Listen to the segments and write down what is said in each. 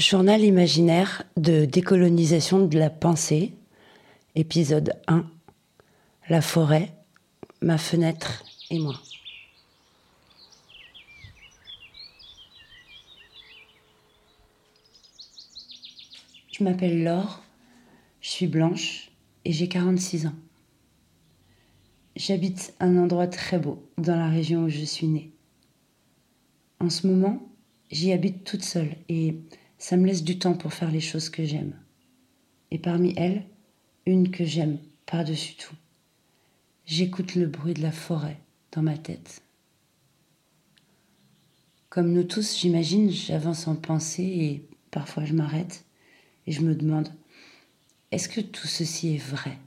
Journal imaginaire de décolonisation de la pensée, épisode 1. La forêt, ma fenêtre et moi. Je m'appelle Laure, je suis blanche et j'ai 46 ans. J'habite un endroit très beau dans la région où je suis née. En ce moment, j'y habite toute seule et ça me laisse du temps pour faire les choses que j'aime. Et parmi elles, une que j'aime par-dessus tout. J'écoute le bruit de la forêt dans ma tête. Comme nous tous, j'imagine, j'avance en pensée et parfois je m'arrête et je me demande, est-ce que tout ceci est vrai?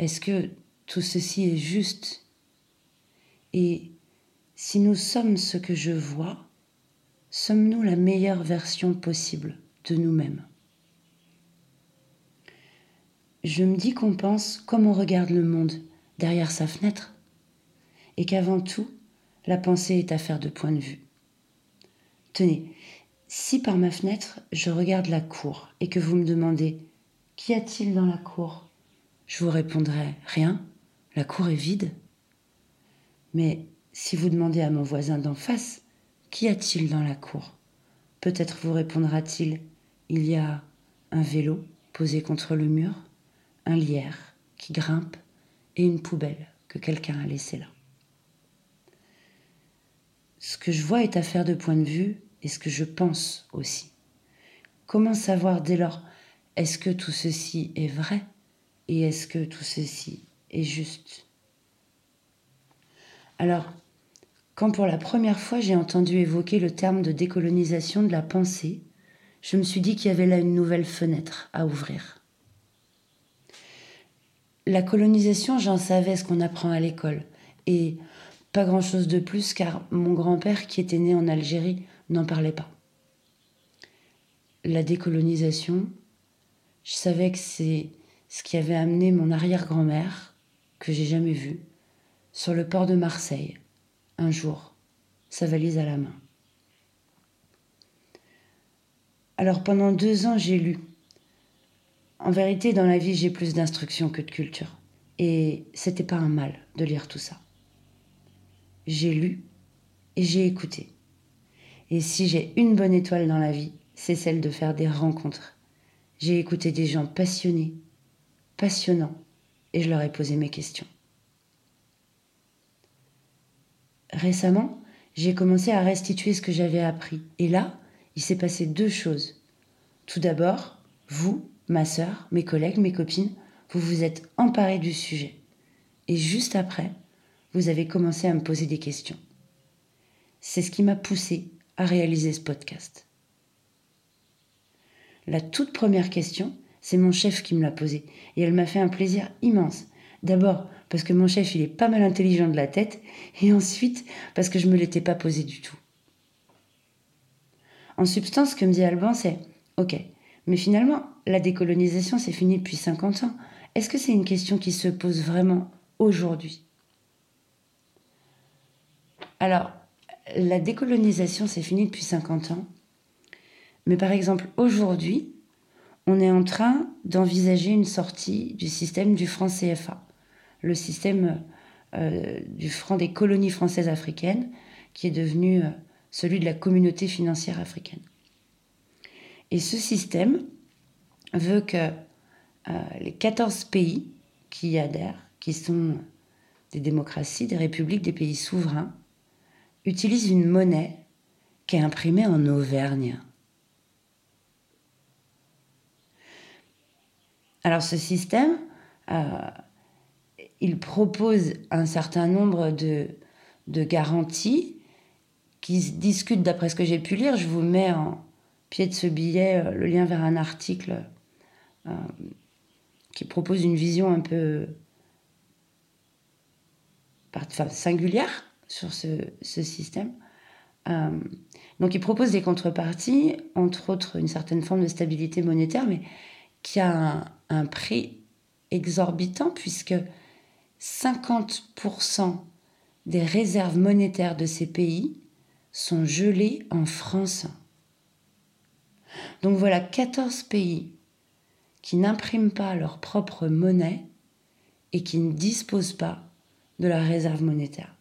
Est-ce que tout ceci est juste? Et si nous sommes ce que je vois, sommes-nous la meilleure version possible de nous-mêmes? Je me dis qu'on pense comme on regarde le monde derrière sa fenêtre et qu'avant tout, la pensée est affaire de point de vue. Tenez, si par ma fenêtre je regarde la cour et que vous me demandez Qu'y a-t-il dans la cour? Je vous répondrai Rien, la cour est vide. Mais si vous demandez à mon voisin d'en face Qu'y a-t-il dans la cour? Peut-être vous répondra-t-il Il y a un vélo posé contre le mur, un lierre qui grimpe et une poubelle que quelqu'un a laissée là. Ce que je vois est affaire de point de vue et ce que je pense aussi. Comment savoir dès lors est-ce que tout ceci est vrai et est-ce que tout ceci est juste? Alors, quand pour la première fois j'ai entendu évoquer le terme de décolonisation de la pensée, je me suis dit qu'il y avait là une nouvelle fenêtre à ouvrir. La colonisation, j'en savais ce qu'on apprend à l'école, et pas grand-chose de plus car mon grand-père, qui était né en Algérie, n'en parlait pas. La décolonisation, je savais que c'est ce qui avait amené mon arrière-grand-mère, que j'ai jamais vue, sur le port de Marseille, un jour, sa valise à la main. Alors pendant deux ans, j'ai lu. En vérité, dans la vie, j'ai plus d'instruction que de culture. Et c'était pas un mal de lire tout ça. J'ai lu et j'ai écouté. Et si j'ai une bonne étoile dans la vie, c'est celle de faire des rencontres. J'ai écouté des gens passionnés, passionnants, et je leur ai posé mes questions. Récemment, j'ai commencé à restituer ce que j'avais appris. Et là, il s'est passé deux choses. Tout d'abord, vous, ma sœur, mes collègues, mes copines, vous vous êtes emparés du sujet. Et juste après, vous avez commencé à me poser des questions. C'est ce qui m'a poussé à réaliser ce podcast. La toute première question, c'est mon chef qui me l'a posée. Et elle m'a fait un plaisir immense. D'abord, parce que mon chef, il est pas mal intelligent de la tête, et ensuite, parce que je me l'étais pas posé du tout. En substance, ce que me dit Alban, c'est Ok, mais finalement, la décolonisation, c'est fini depuis 50 ans. Est-ce que c'est une question qui se pose vraiment aujourd'hui? Alors, la décolonisation, c'est fini depuis 50 ans. Mais par exemple, aujourd'hui, on est en train d'envisager une sortie du système du franc CFA le système euh, du franc des colonies françaises africaines, qui est devenu euh, celui de la communauté financière africaine. Et ce système veut que euh, les 14 pays qui y adhèrent, qui sont des démocraties, des républiques, des pays souverains, utilisent une monnaie qui est imprimée en Auvergne. Alors ce système, il propose un certain nombre de, garanties qui se discutent d'après ce que j'ai pu lire. Je vous mets en pied de ce billet euh, le lien vers un article euh, qui propose une vision un peu singulière sur ce, système. Euh, donc il propose des contreparties, entre autres une certaine forme de stabilité monétaire, mais qui a un prix exorbitant puisque 50% des réserves monétaires de ces pays sont gelées en France. Donc voilà 14 pays qui n'impriment pas leur propre monnaie et qui ne disposent pas de la réserve monétaire.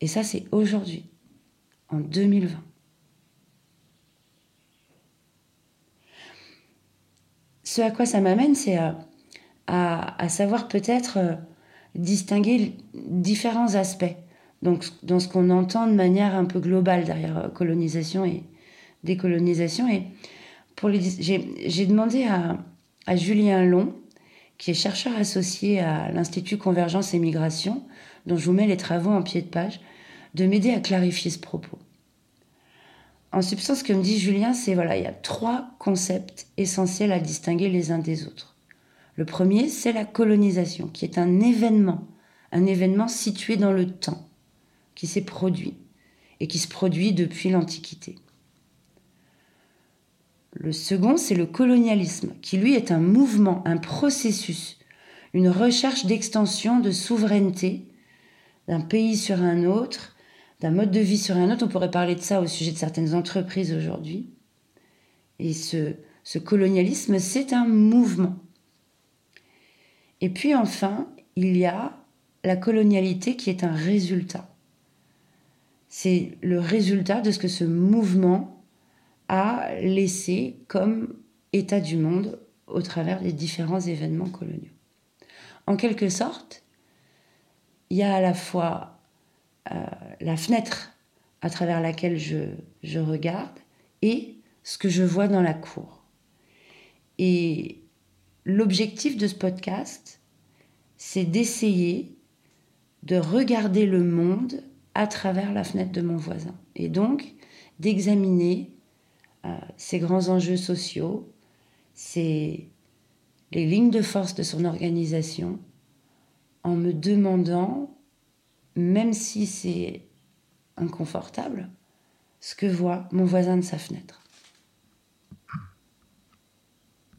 Et ça, c'est aujourd'hui, en 2020. Ce à quoi ça m'amène, c'est à, savoir peut-être euh, distinguer différents aspects. Donc, dans ce qu'on entend de manière un peu globale derrière euh, colonisation et décolonisation. Et pour j'ai demandé à, Julien Long, qui est chercheur associé à l'Institut Convergence et Migration, dont je vous mets les travaux en pied de page, de m'aider à clarifier ce propos. En substance, ce que me dit Julien, c'est voilà, il y a trois concepts essentiels à distinguer les uns des autres. Le premier, c'est la colonisation, qui est un événement, un événement situé dans le temps, qui s'est produit et qui se produit depuis l'Antiquité. Le second, c'est le colonialisme, qui lui est un mouvement, un processus, une recherche d'extension de souveraineté d'un pays sur un autre, d'un mode de vie sur un autre. On pourrait parler de ça au sujet de certaines entreprises aujourd'hui. Et ce, colonialisme, c'est un mouvement. Et puis enfin, il y a la colonialité qui est un résultat. C'est le résultat de ce que ce mouvement a laissé comme état du monde au travers des différents événements coloniaux. En quelque sorte, il y a à la fois euh, la fenêtre à travers laquelle je, je regarde et ce que je vois dans la cour. Et l'objectif de ce podcast, c'est d'essayer de regarder le monde à travers la fenêtre de mon voisin. Et donc d'examiner euh, ces grands enjeux sociaux, ces, les lignes de force de son organisation, en me demandant, même si c'est inconfortable, ce que voit mon voisin de sa fenêtre.